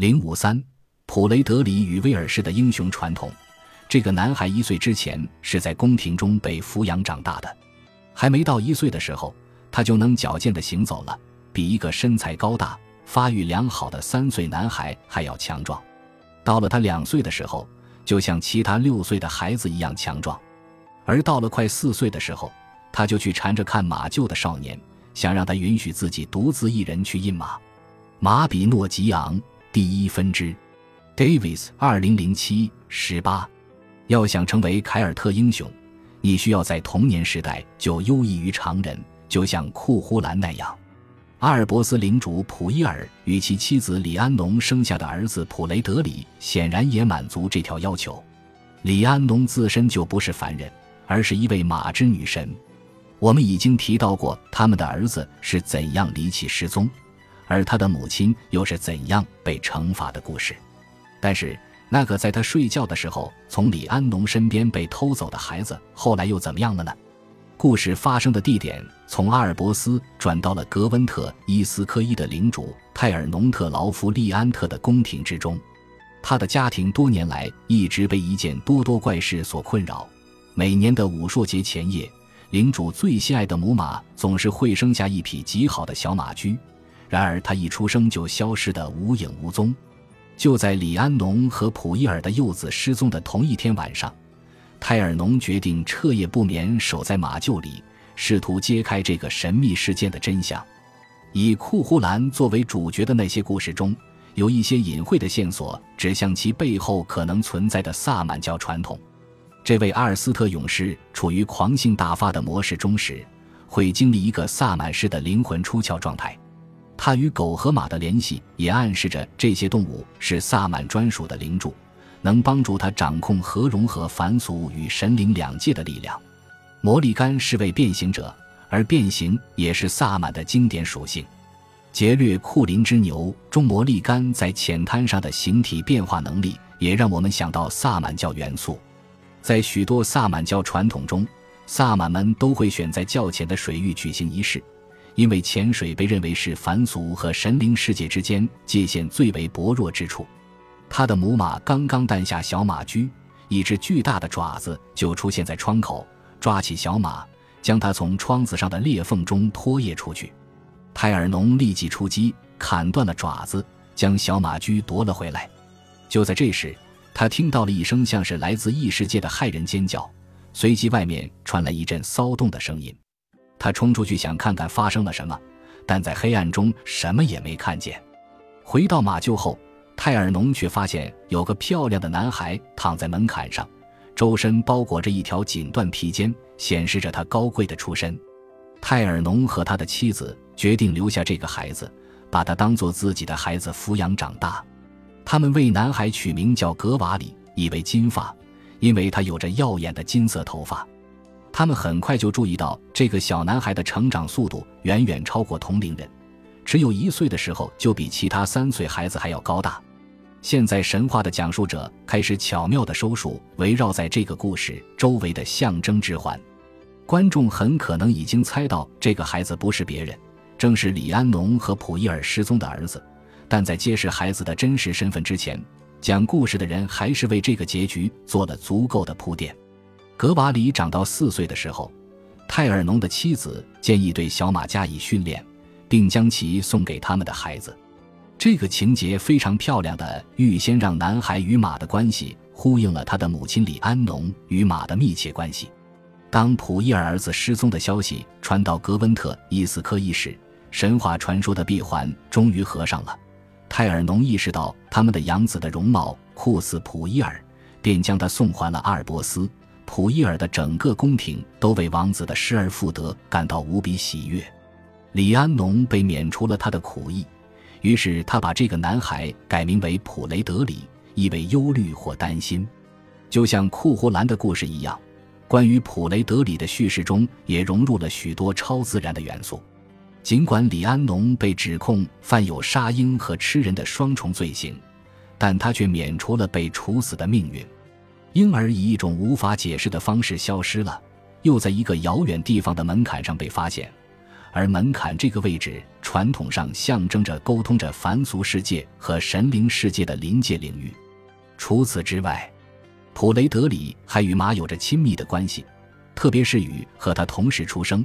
零五三，普雷德里与威尔士的英雄传统。这个男孩一岁之前是在宫廷中被抚养长大的，还没到一岁的时候，他就能矫健地行走了，比一个身材高大、发育良好的三岁男孩还要强壮。到了他两岁的时候，就像其他六岁的孩子一样强壮。而到了快四岁的时候，他就去缠着看马厩的少年，想让他允许自己独自一人去印马。马比诺吉昂。第一分支，Davis，二零零七十八。要想成为凯尔特英雄，你需要在童年时代就优异于常人，就像库呼兰那样。阿尔伯斯领主普伊尔与其妻子李安农生下的儿子普雷德里，显然也满足这条要求。李安农自身就不是凡人，而是一位马之女神。我们已经提到过他们的儿子是怎样离奇失踪。而他的母亲又是怎样被惩罚的故事？但是那个在他睡觉的时候从李安农身边被偷走的孩子，后来又怎么样了呢？故事发生的地点从阿尔伯斯转到了格温特伊斯科伊的领主泰尔农特劳夫利安特的宫廷之中。他的家庭多年来一直被一件多多怪事所困扰。每年的武术节前夜，领主最心爱的母马总是会生下一匹极好的小马驹。然而，他一出生就消失得无影无踪。就在李安农和普伊尔的幼子失踪的同一天晚上，泰尔农决定彻夜不眠，守在马厩里，试图揭开这个神秘事件的真相。以库胡兰作为主角的那些故事中，有一些隐晦的线索，指向其背后可能存在的萨满教传统。这位阿尔斯特勇士处于狂性大发的模式中时，会经历一个萨满式的灵魂出窍状态。他与狗和马的联系也暗示着这些动物是萨满专属的灵柱，能帮助他掌控和融合凡俗与神灵两界的力量。魔力干是位变形者，而变形也是萨满的经典属性。劫掠库林之牛中，魔力干在浅滩上的形体变化能力，也让我们想到萨满教元素。在许多萨满教传统中，萨满们都会选在较浅的水域举行仪式。因为潜水被认为是凡俗和神灵世界之间界限最为薄弱之处，他的母马刚刚诞下小马驹，一只巨大的爪子就出现在窗口，抓起小马，将它从窗子上的裂缝中拖曳出去。泰尔农立即出击，砍断了爪子，将小马驹夺了回来。就在这时，他听到了一声像是来自异世界的骇人尖叫，随即外面传来一阵骚动的声音。他冲出去想看看发生了什么，但在黑暗中什么也没看见。回到马厩后，泰尔农却发现有个漂亮的男孩躺在门槛上，周身包裹着一条锦缎披肩，显示着他高贵的出身。泰尔农和他的妻子决定留下这个孩子，把他当做自己的孩子抚养长大。他们为男孩取名叫格瓦里，意为金发，因为他有着耀眼的金色头发。他们很快就注意到，这个小男孩的成长速度远远超过同龄人，只有一岁的时候就比其他三岁孩子还要高大。现在，神话的讲述者开始巧妙地收束围绕在这个故事周围的象征之环。观众很可能已经猜到，这个孩子不是别人，正是李安农和普伊尔失踪的儿子。但在揭示孩子的真实身份之前，讲故事的人还是为这个结局做了足够的铺垫。格瓦里长到四岁的时候，泰尔农的妻子建议对小马加以训练，并将其送给他们的孩子。这个情节非常漂亮的预先让男孩与马的关系呼应了他的母亲李安农与马的密切关系。当普伊尔儿子失踪的消息传到格温特伊斯科伊时，神话传说的闭环终于合上了。泰尔农意识到他们的养子的容貌酷似普伊尔，便将他送还了阿尔伯斯。普伊尔的整个宫廷都为王子的失而复得感到无比喜悦，李安农被免除了他的苦役，于是他把这个男孩改名为普雷德里，意为忧虑或担心。就像库胡兰的故事一样，关于普雷德里的叙事中也融入了许多超自然的元素。尽管李安农被指控犯有杀婴和吃人的双重罪行，但他却免除了被处死的命运。婴儿以一种无法解释的方式消失了，又在一个遥远地方的门槛上被发现，而门槛这个位置传统上象征着沟通着凡俗世界和神灵世界的临界领域。除此之外，普雷德里还与马有着亲密的关系，特别是与和他同时出生，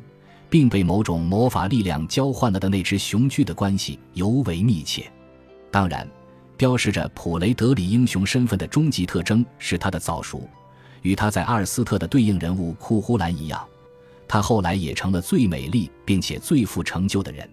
并被某种魔法力量交换了的那只雄居的关系尤为密切。当然，标识着普雷德里英雄身份的终极特征是他的早熟，与他在阿尔斯特的对应人物库呼兰一样，他后来也成了最美丽并且最富成就的人。